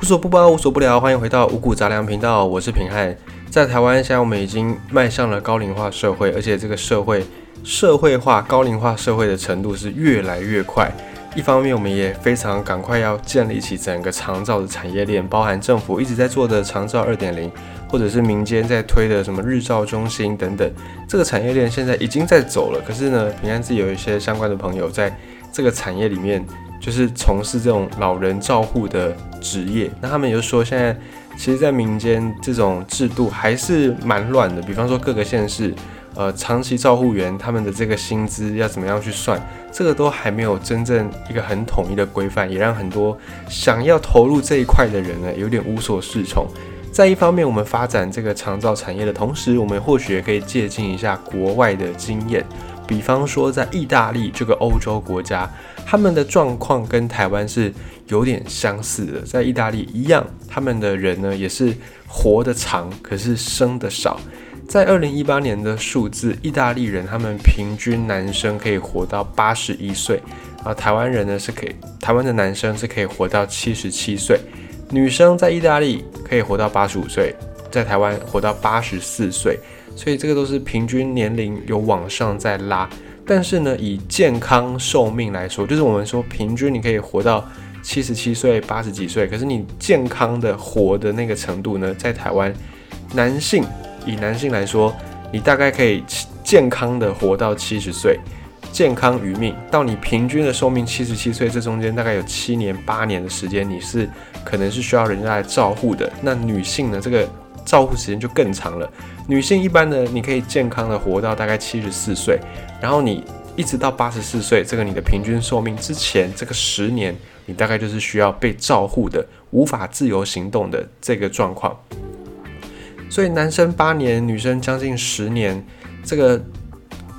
无所不包，无所不聊，欢迎回到五谷杂粮频道，我是平汉。在台湾，现在我们已经迈向了高龄化社会，而且这个社会社会化、高龄化社会的程度是越来越快。一方面，我们也非常赶快要建立起整个长照的产业链，包含政府一直在做的长照二点零，或者是民间在推的什么日照中心等等，这个产业链现在已经在走了。可是呢，平安自己有一些相关的朋友在这个产业里面。就是从事这种老人照护的职业，那他们也就说，现在其实，在民间这种制度还是蛮乱的。比方说，各个县市，呃，长期照护员他们的这个薪资要怎么样去算，这个都还没有真正一个很统一的规范，也让很多想要投入这一块的人呢，有点无所适从。在一方面，我们发展这个长照产业的同时，我们或许也可以借鉴一下国外的经验。比方说，在意大利这个欧洲国家，他们的状况跟台湾是有点相似的。在意大利一样，他们的人呢也是活得长，可是生的少。在二零一八年的数字，意大利人他们平均男生可以活到八十一岁，而台湾人呢是可以，台湾的男生是可以活到七十七岁，女生在意大利可以活到八十五岁，在台湾活到八十四岁。所以这个都是平均年龄有往上在拉，但是呢，以健康寿命来说，就是我们说平均你可以活到七十七岁、八十几岁，可是你健康的活的那个程度呢，在台湾，男性以男性来说，你大概可以健康的活到七十岁，健康余命到你平均的寿命七十七岁，这中间大概有七年八年的时间，你是可能是需要人家来照护的。那女性呢，这个。照护时间就更长了。女性一般呢，你可以健康的活到大概七十四岁，然后你一直到八十四岁，这个你的平均寿命之前这个十年，你大概就是需要被照护的，无法自由行动的这个状况。所以男生八年，女生将近十年，这个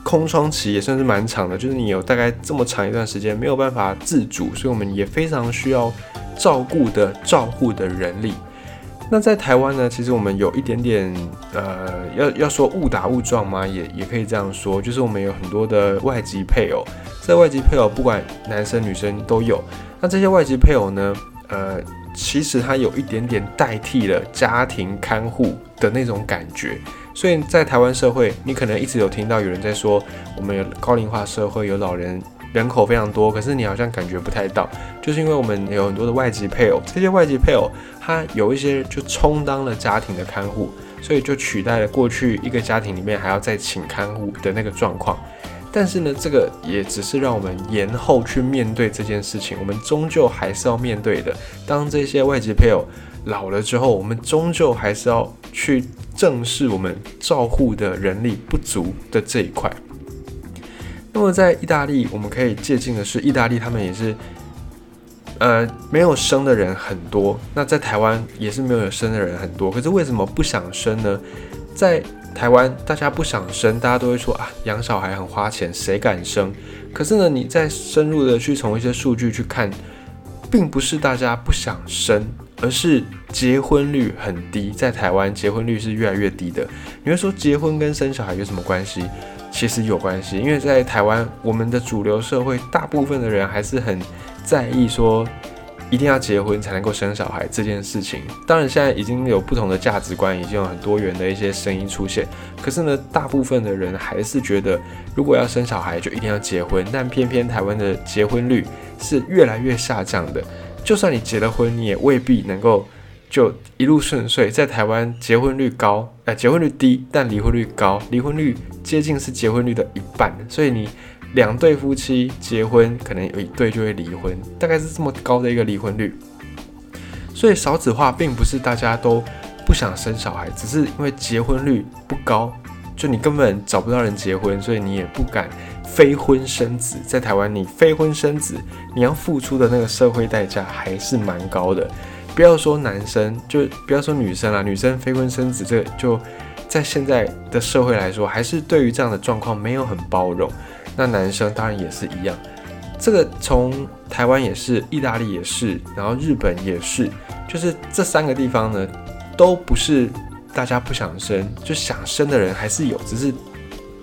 空窗期也算是蛮长的，就是你有大概这么长一段时间没有办法自主，所以我们也非常需要照顾的照护的人力。那在台湾呢，其实我们有一点点，呃，要要说误打误撞吗？也也可以这样说，就是我们有很多的外籍配偶，在外籍配偶不管男生女生都有。那这些外籍配偶呢，呃，其实他有一点点代替了家庭看护的那种感觉。所以在台湾社会，你可能一直有听到有人在说，我们有高龄化社会，有老人。人口非常多，可是你好像感觉不太到，就是因为我们有很多的外籍配偶，这些外籍配偶他有一些就充当了家庭的看护，所以就取代了过去一个家庭里面还要再请看护的那个状况。但是呢，这个也只是让我们延后去面对这件事情，我们终究还是要面对的。当这些外籍配偶老了之后，我们终究还是要去正视我们照护的人力不足的这一块。那么在意大利，我们可以借鉴的是，意大利他们也是，呃，没有生的人很多。那在台湾也是没有生的人很多。可是为什么不想生呢？在台湾，大家不想生，大家都会说啊，养小孩很花钱，谁敢生？可是呢，你再深入的去从一些数据去看，并不是大家不想生，而是结婚率很低。在台湾，结婚率是越来越低的。你会说结婚跟生小孩有什么关系？其实有关系，因为在台湾，我们的主流社会大部分的人还是很在意说一定要结婚才能够生小孩这件事情。当然，现在已经有不同的价值观，已经有很多元的一些声音出现。可是呢，大部分的人还是觉得，如果要生小孩就一定要结婚。但偏偏台湾的结婚率是越来越下降的，就算你结了婚，你也未必能够。就一路顺遂，在台湾结婚率高，呃，结婚率低，但离婚率高，离婚率接近是结婚率的一半，所以你两对夫妻结婚，可能有一对就会离婚，大概是这么高的一个离婚率。所以少子化并不是大家都不想生小孩，只是因为结婚率不高，就你根本找不到人结婚，所以你也不敢非婚生子。在台湾，你非婚生子，你要付出的那个社会代价还是蛮高的。不要说男生，就不要说女生啦。女生非婚生子，这就在现在的社会来说，还是对于这样的状况没有很包容。那男生当然也是一样，这个从台湾也是，意大利也是，然后日本也是，就是这三个地方呢，都不是大家不想生，就想生的人还是有，只是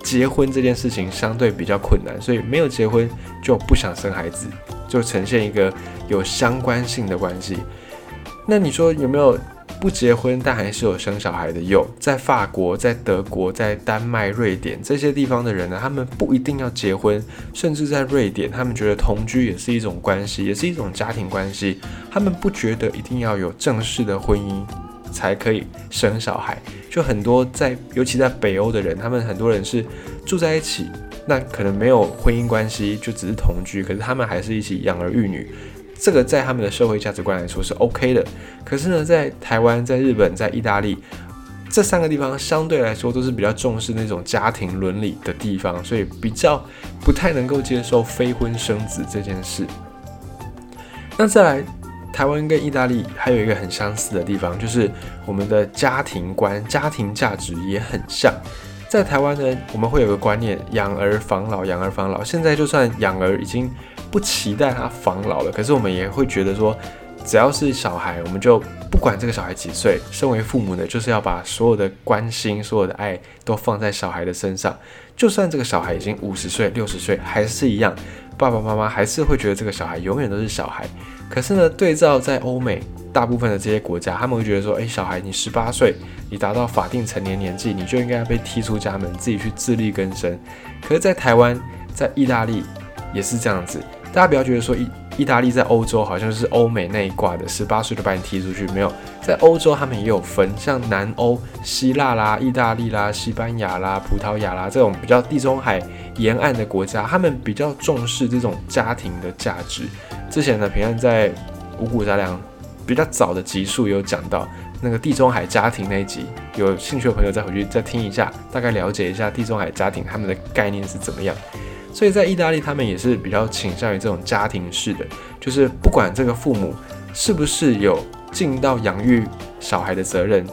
结婚这件事情相对比较困难，所以没有结婚就不想生孩子，就呈现一个有相关性的关系。那你说有没有不结婚但还是有生小孩的？有，在法国、在德国、在丹麦、瑞典这些地方的人呢，他们不一定要结婚，甚至在瑞典，他们觉得同居也是一种关系，也是一种家庭关系，他们不觉得一定要有正式的婚姻才可以生小孩。就很多在，尤其在北欧的人，他们很多人是住在一起，那可能没有婚姻关系，就只是同居，可是他们还是一起养儿育女。这个在他们的社会价值观来说是 OK 的，可是呢，在台湾、在日本、在意大利这三个地方相对来说都是比较重视那种家庭伦理的地方，所以比较不太能够接受非婚生子这件事。那再来，台湾跟意大利还有一个很相似的地方，就是我们的家庭观、家庭价值也很像。在台湾呢，我们会有个观念，养儿防老，养儿防老。现在就算养儿已经。不期待他防老了，可是我们也会觉得说，只要是小孩，我们就不管这个小孩几岁，身为父母的，就是要把所有的关心、所有的爱都放在小孩的身上。就算这个小孩已经五十岁、六十岁，还是一样，爸爸妈妈还是会觉得这个小孩永远都是小孩。可是呢，对照在欧美大部分的这些国家，他们会觉得说，诶，小孩你十八岁，你达到法定成年年纪，你就应该要被踢出家门，自己去自力更生。可是，在台湾、在意大利也是这样子。大家不要觉得说意意大利在欧洲好像是欧美那一挂的，十八岁就把你踢出去，没有，在欧洲他们也有分，像南欧希腊啦、意大利啦、西班牙啦、葡萄牙啦这种比较地中海沿岸的国家，他们比较重视这种家庭的价值。之前呢，平安在五谷杂粮比较早的集数有讲到那个地中海家庭那一集，有兴趣的朋友再回去再听一下，大概了解一下地中海家庭他们的概念是怎么样。所以在意大利，他们也是比较倾向于这种家庭式的，就是不管这个父母是不是有尽到养育小孩的责任，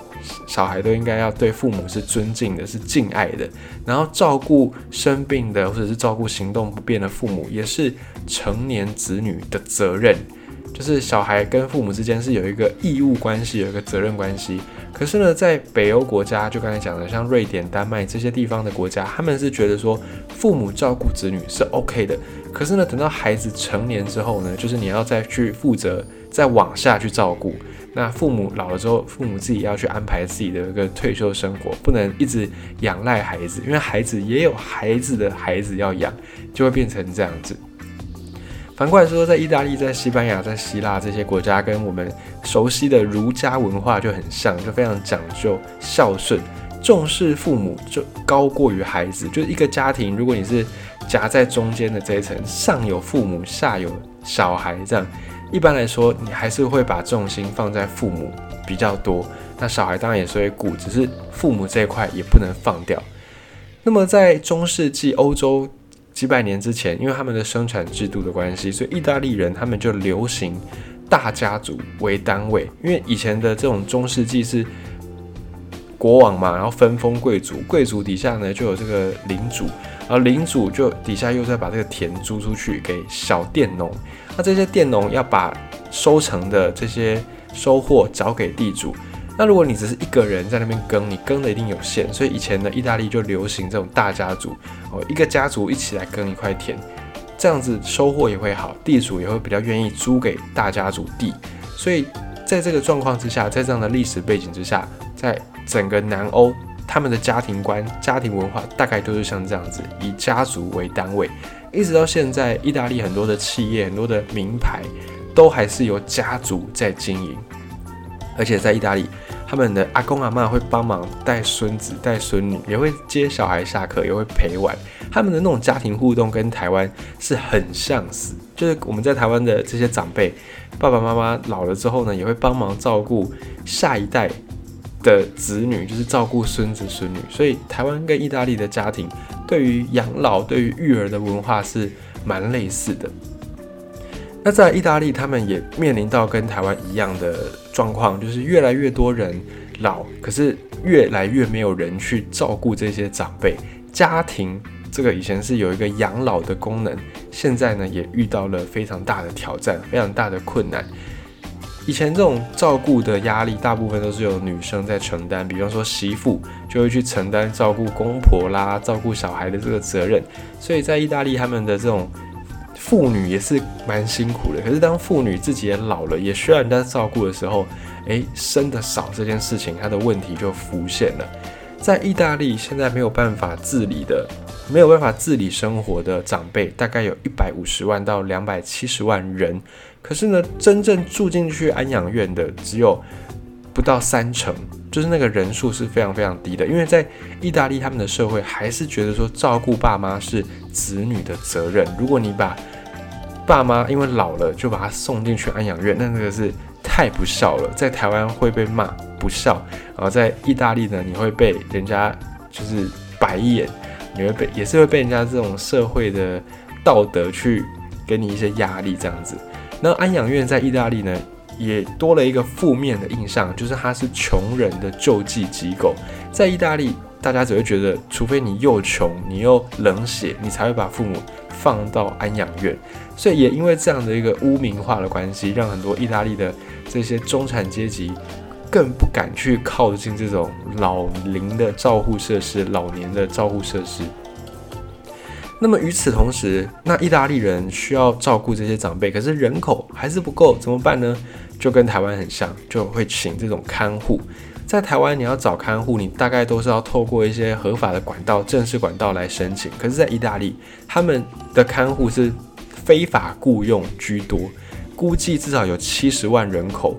小孩都应该要对父母是尊敬的，是敬爱的。然后照顾生病的或者是照顾行动不便的父母，也是成年子女的责任。就是小孩跟父母之间是有一个义务关系，有一个责任关系。可是呢，在北欧国家，就刚才讲的，像瑞典、丹麦这些地方的国家，他们是觉得说父母照顾子女是 OK 的。可是呢，等到孩子成年之后呢，就是你要再去负责再往下去照顾。那父母老了之后，父母自己要去安排自己的一个退休生活，不能一直仰赖孩子，因为孩子也有孩子的孩子要养，就会变成这样子。反过来说，在意大利、在西班牙、在希腊这些国家，跟我们熟悉的儒家文化就很像，就非常讲究孝顺，重视父母就高过于孩子。就是一个家庭，如果你是夹在中间的这一层，上有父母，下有小孩，这样一般来说，你还是会把重心放在父母比较多。那小孩当然也是会顾，只是父母这一块也不能放掉。那么在中世纪欧洲。几百年之前，因为他们的生产制度的关系，所以意大利人他们就流行大家族为单位。因为以前的这种中世纪是国王嘛，然后分封贵族，贵族底下呢就有这个领主，而领主就底下又在把这个田租出去给小佃农。那这些佃农要把收成的这些收获找给地主。那如果你只是一个人在那边耕，你耕的一定有限，所以以前呢，意大利就流行这种大家族哦，一个家族一起来耕一块田，这样子收获也会好，地主也会比较愿意租给大家族地。所以在这个状况之下，在这样的历史背景之下，在整个南欧，他们的家庭观、家庭文化大概都是像这样子，以家族为单位，一直到现在，意大利很多的企业、很多的名牌，都还是由家族在经营，而且在意大利。他们的阿公阿妈会帮忙带孙子带孙女，也会接小孩下课，也会陪玩。他们的那种家庭互动跟台湾是很相似，就是我们在台湾的这些长辈，爸爸妈妈老了之后呢，也会帮忙照顾下一代的子女，就是照顾孙子孙女。所以台湾跟意大利的家庭对于养老、对于育儿的文化是蛮类似的。那在意大利，他们也面临到跟台湾一样的状况，就是越来越多人老，可是越来越没有人去照顾这些长辈。家庭这个以前是有一个养老的功能，现在呢也遇到了非常大的挑战，非常大的困难。以前这种照顾的压力，大部分都是由女生在承担，比方说媳妇就会去承担照顾公婆啦、照顾小孩的这个责任。所以在意大利，他们的这种。妇女也是蛮辛苦的。可是当妇女自己也老了，也需要人家照顾的时候，诶，生的少这件事情，它的问题就浮现了。在意大利，现在没有办法自理的，没有办法自理生活的长辈，大概有一百五十万到两百七十万人。可是呢，真正住进去安养院的只有不到三成，就是那个人数是非常非常低的。因为在意大利，他们的社会还是觉得说照顾爸妈是子女的责任。如果你把爸妈因为老了就把他送进去安养院，那那个是太不孝了，在台湾会被骂不孝，然后在意大利呢，你会被人家就是白眼，你会被也是会被人家这种社会的道德去给你一些压力这样子。那安养院在意大利呢，也多了一个负面的印象，就是它是穷人的救济机构。在意大利，大家只会觉得，除非你又穷，你又冷血，你才会把父母放到安养院。所以也因为这样的一个污名化的关系，让很多意大利的这些中产阶级更不敢去靠近这种老龄的照护设施、老年的照护设施。那么与此同时，那意大利人需要照顾这些长辈，可是人口还是不够，怎么办呢？就跟台湾很像，就会请这种看护。在台湾，你要找看护，你大概都是要透过一些合法的管道、正式管道来申请。可是，在意大利，他们的看护是。非法雇佣居多，估计至少有七十万人口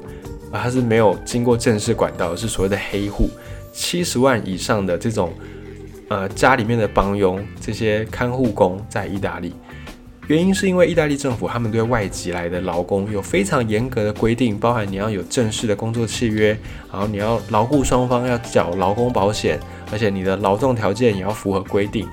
啊，它是没有经过正式管道，是所谓的黑户。七十万以上的这种呃家里面的帮佣，这些看护工在意大利，原因是因为意大利政府他们对外籍来的劳工有非常严格的规定，包含你要有正式的工作契约，然后你要劳雇双方要缴劳工保险，而且你的劳动条件也要符合规定。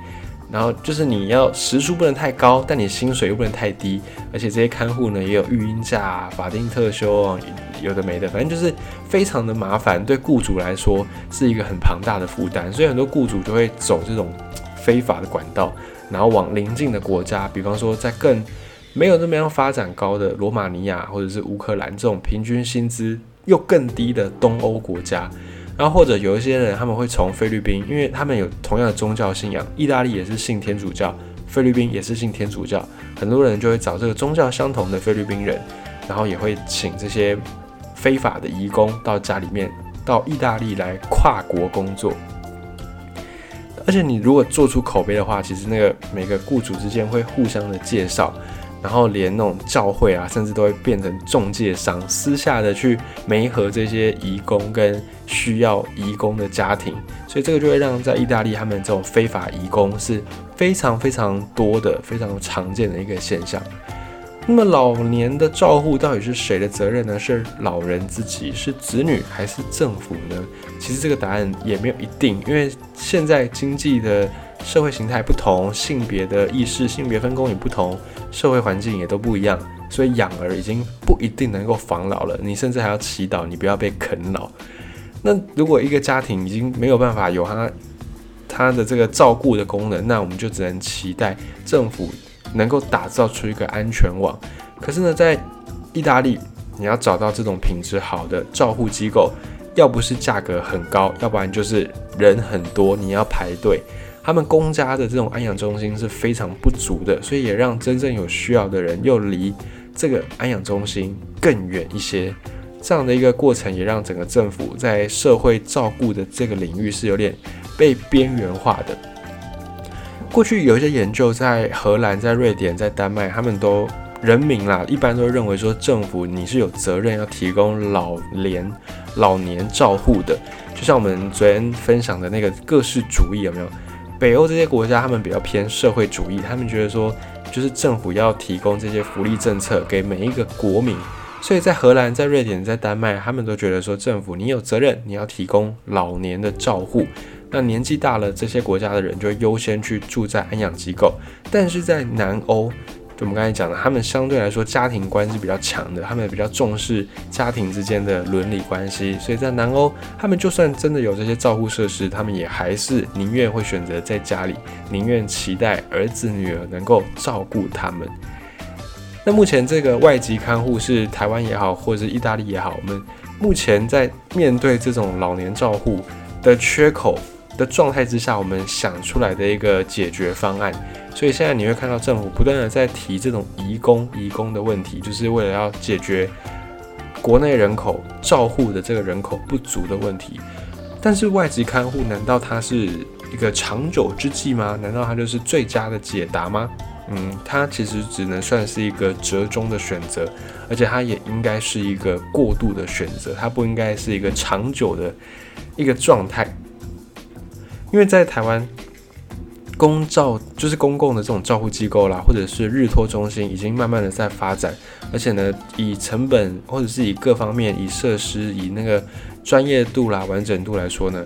然后就是你要时数不能太高，但你薪水又不能太低，而且这些看护呢也有育婴假、法定特休，有的没的，反正就是非常的麻烦，对雇主来说是一个很庞大的负担，所以很多雇主就会走这种非法的管道，然后往邻近的国家，比方说在更没有那么样发展高的罗马尼亚或者是乌克兰这种平均薪资又更低的东欧国家。然后或者有一些人，他们会从菲律宾，因为他们有同样的宗教信仰，意大利也是信天主教，菲律宾也是信天主教，很多人就会找这个宗教相同的菲律宾人，然后也会请这些非法的移工到家里面，到意大利来跨国工作。而且你如果做出口碑的话，其实那个每个雇主之间会互相的介绍。然后连那种教会啊，甚至都会变成中介商，私下的去媒合这些移工跟需要移工的家庭，所以这个就会让在意大利他们这种非法移工是非常非常多的、非常常见的一个现象。那么老年的照护到底是谁的责任呢？是老人自己，是子女，还是政府呢？其实这个答案也没有一定，因为现在经济的。社会形态不同，性别的意识、性别分工也不同，社会环境也都不一样，所以养儿已经不一定能够防老了。你甚至还要祈祷你不要被啃老。那如果一个家庭已经没有办法有他他的这个照顾的功能，那我们就只能期待政府能够打造出一个安全网。可是呢，在意大利，你要找到这种品质好的照护机构，要不是价格很高，要不然就是人很多，你要排队。他们公家的这种安养中心是非常不足的，所以也让真正有需要的人又离这个安养中心更远一些。这样的一个过程，也让整个政府在社会照顾的这个领域是有点被边缘化的。过去有一些研究，在荷兰、在瑞典、在丹麦，他们都人民啦，一般都认为说政府你是有责任要提供老年老年照护的，就像我们昨天分享的那个各式主义，有没有？北欧这些国家，他们比较偏社会主义，他们觉得说，就是政府要提供这些福利政策给每一个国民。所以在荷兰、在瑞典、在丹麦，他们都觉得说，政府你有责任，你要提供老年的照护。那年纪大了，这些国家的人就会优先去住在安养机构。但是在南欧，就我们刚才讲的，他们相对来说家庭关系比较强的，他们也比较重视家庭之间的伦理关系，所以在南欧，他们就算真的有这些照护设施，他们也还是宁愿会选择在家里，宁愿期待儿子女儿能够照顾他们。那目前这个外籍看护是台湾也好，或者是意大利也好，我们目前在面对这种老年照护的缺口，的状态之下，我们想出来的一个解决方案。所以现在你会看到政府不断的在提这种移工、移工的问题，就是为了要解决国内人口照护的这个人口不足的问题。但是外籍看护难道它是一个长久之计吗？难道它就是最佳的解答吗？嗯，它其实只能算是一个折中的选择，而且它也应该是一个过渡的选择，它不应该是一个长久的一个状态。因为在台湾，公照就是公共的这种照护机构啦，或者是日托中心，已经慢慢的在发展，而且呢，以成本或者是以各方面、以设施、以那个专业度啦、完整度来说呢，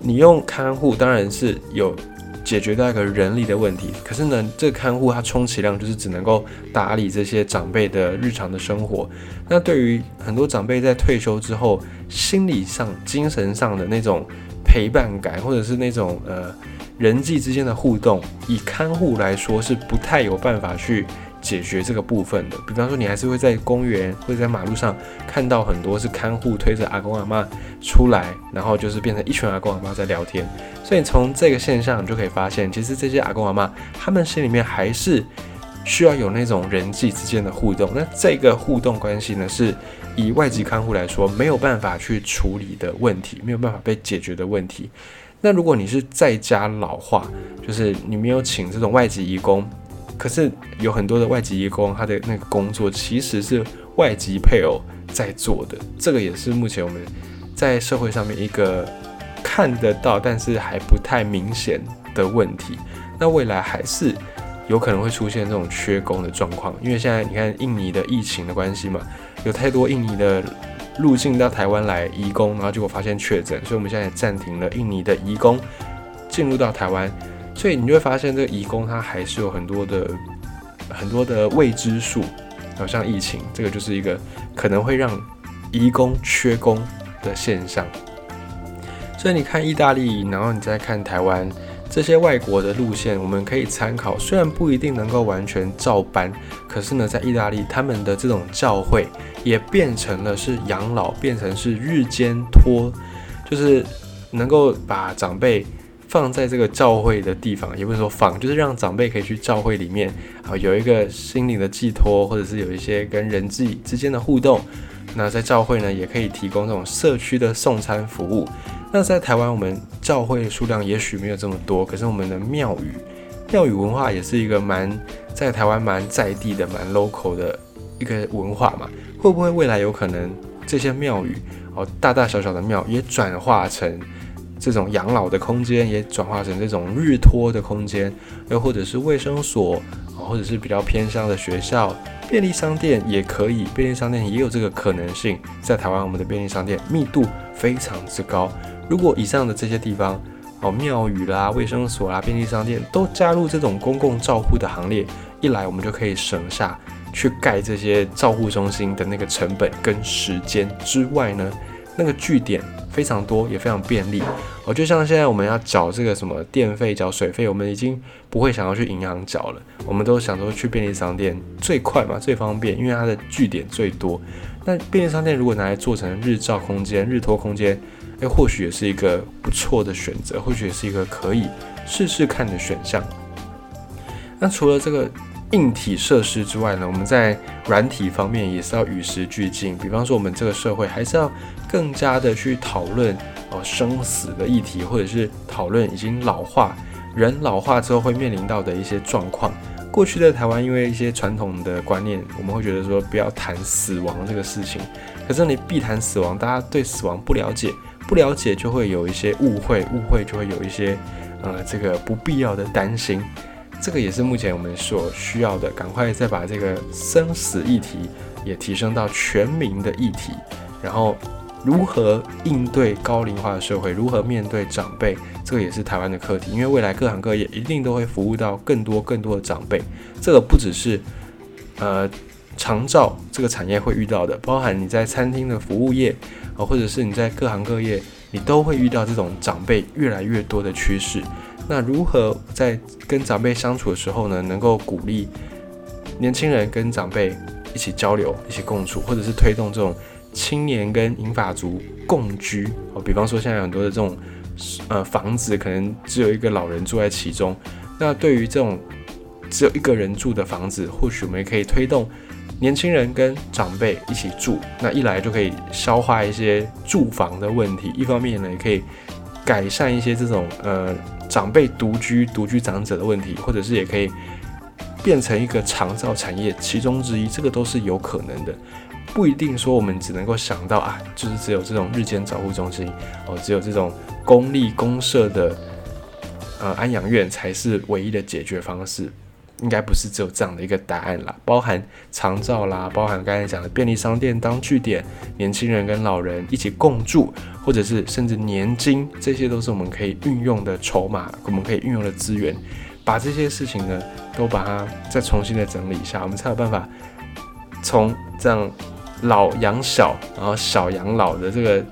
你用看护当然是有解决到一个人力的问题，可是呢，这个看护它充其量就是只能够打理这些长辈的日常的生活。那对于很多长辈在退休之后，心理上、精神上的那种。陪伴感，或者是那种呃人际之间的互动，以看护来说是不太有办法去解决这个部分的。比方说，你还是会在公园或者在马路上看到很多是看护推着阿公阿妈出来，然后就是变成一群阿公阿妈在聊天。所以从这个现象，你就可以发现，其实这些阿公阿妈他们心里面还是需要有那种人际之间的互动。那这个互动关系呢，是。以外籍看护来说，没有办法去处理的问题，没有办法被解决的问题。那如果你是在家老化，就是你没有请这种外籍义工，可是有很多的外籍义工，他的那个工作其实是外籍配偶在做的，这个也是目前我们在社会上面一个看得到，但是还不太明显的问题。那未来还是有可能会出现这种缺工的状况，因为现在你看印尼的疫情的关系嘛。有太多印尼的入境到台湾来移工，然后结果发现确诊，所以我们现在暂停了印尼的移工进入到台湾。所以你就会发现，这个移工它还是有很多的很多的未知数，好像疫情这个就是一个可能会让移工缺工的现象。所以你看意大利，然后你再看台湾。这些外国的路线我们可以参考，虽然不一定能够完全照搬，可是呢，在意大利他们的这种教会也变成了是养老，变成是日间托，就是能够把长辈放在这个教会的地方，也不是说放，就是让长辈可以去教会里面啊，有一个心灵的寄托，或者是有一些跟人际之间的互动。那在教会呢，也可以提供这种社区的送餐服务。那在台湾，我们教会数量也许没有这么多，可是我们的庙宇，庙宇文化也是一个蛮在台湾蛮在地的、蛮 local 的一个文化嘛。会不会未来有可能这些庙宇哦，大大小小的庙也转化成这种养老的空间，也转化成这种日托的空间，又或者是卫生所啊，或者是比较偏乡的学校、便利商店也可以，便利商店也有这个可能性。在台湾，我们的便利商店密度非常之高。如果以上的这些地方，哦，庙宇啦、卫生所啦、便利商店都加入这种公共照护的行列，一来我们就可以省下去盖这些照护中心的那个成本跟时间之外呢，那个据点非常多，也非常便利。哦，就像现在我们要缴这个什么电费、缴水费，我们已经不会想要去银行缴了，我们都想说去便利商店最快嘛、最方便，因为它的据点最多。那便利商店如果拿来做成日照空间、日托空间，诶，或许也是一个不错的选择，或许也是一个可以试试看的选项。那除了这个硬体设施之外呢，我们在软体方面也是要与时俱进。比方说，我们这个社会还是要更加的去讨论哦生死的议题，或者是讨论已经老化人老化之后会面临到的一些状况。过去在台湾，因为一些传统的观念，我们会觉得说不要谈死亡这个事情。可是你必谈死亡，大家对死亡不了解。不了解就会有一些误会，误会就会有一些，呃，这个不必要的担心。这个也是目前我们所需要的，赶快再把这个生死议题也提升到全民的议题。然后，如何应对高龄化的社会，如何面对长辈，这个也是台湾的课题。因为未来各行各业一定都会服务到更多更多的长辈。这个不只是，呃。长照这个产业会遇到的，包含你在餐厅的服务业啊，或者是你在各行各业，你都会遇到这种长辈越来越多的趋势。那如何在跟长辈相处的时候呢，能够鼓励年轻人跟长辈一起交流、一起共处，或者是推动这种青年跟银发族共居？哦，比方说现在很多的这种呃房子可能只有一个老人住在其中。那对于这种只有一个人住的房子，或许我们也可以推动年轻人跟长辈一起住。那一来就可以消化一些住房的问题，一方面呢也可以改善一些这种呃长辈独居、独居长者的问题，或者是也可以。变成一个长照产业其中之一，这个都是有可能的，不一定说我们只能够想到啊，就是只有这种日间照护中心哦，只有这种公立公社的呃安养院才是唯一的解决方式，应该不是只有这样的一个答案啦，包含长照啦，包含刚才讲的便利商店当据点，年轻人跟老人一起共住，或者是甚至年金，这些都是我们可以运用的筹码，我们可以运用的资源。把这些事情呢，都把它再重新的整理一下，我们才有办法从这样老养小，然后小养老的这个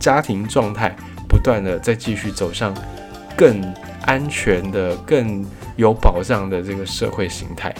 家庭状态，不断的再继续走向更安全的、更有保障的这个社会形态。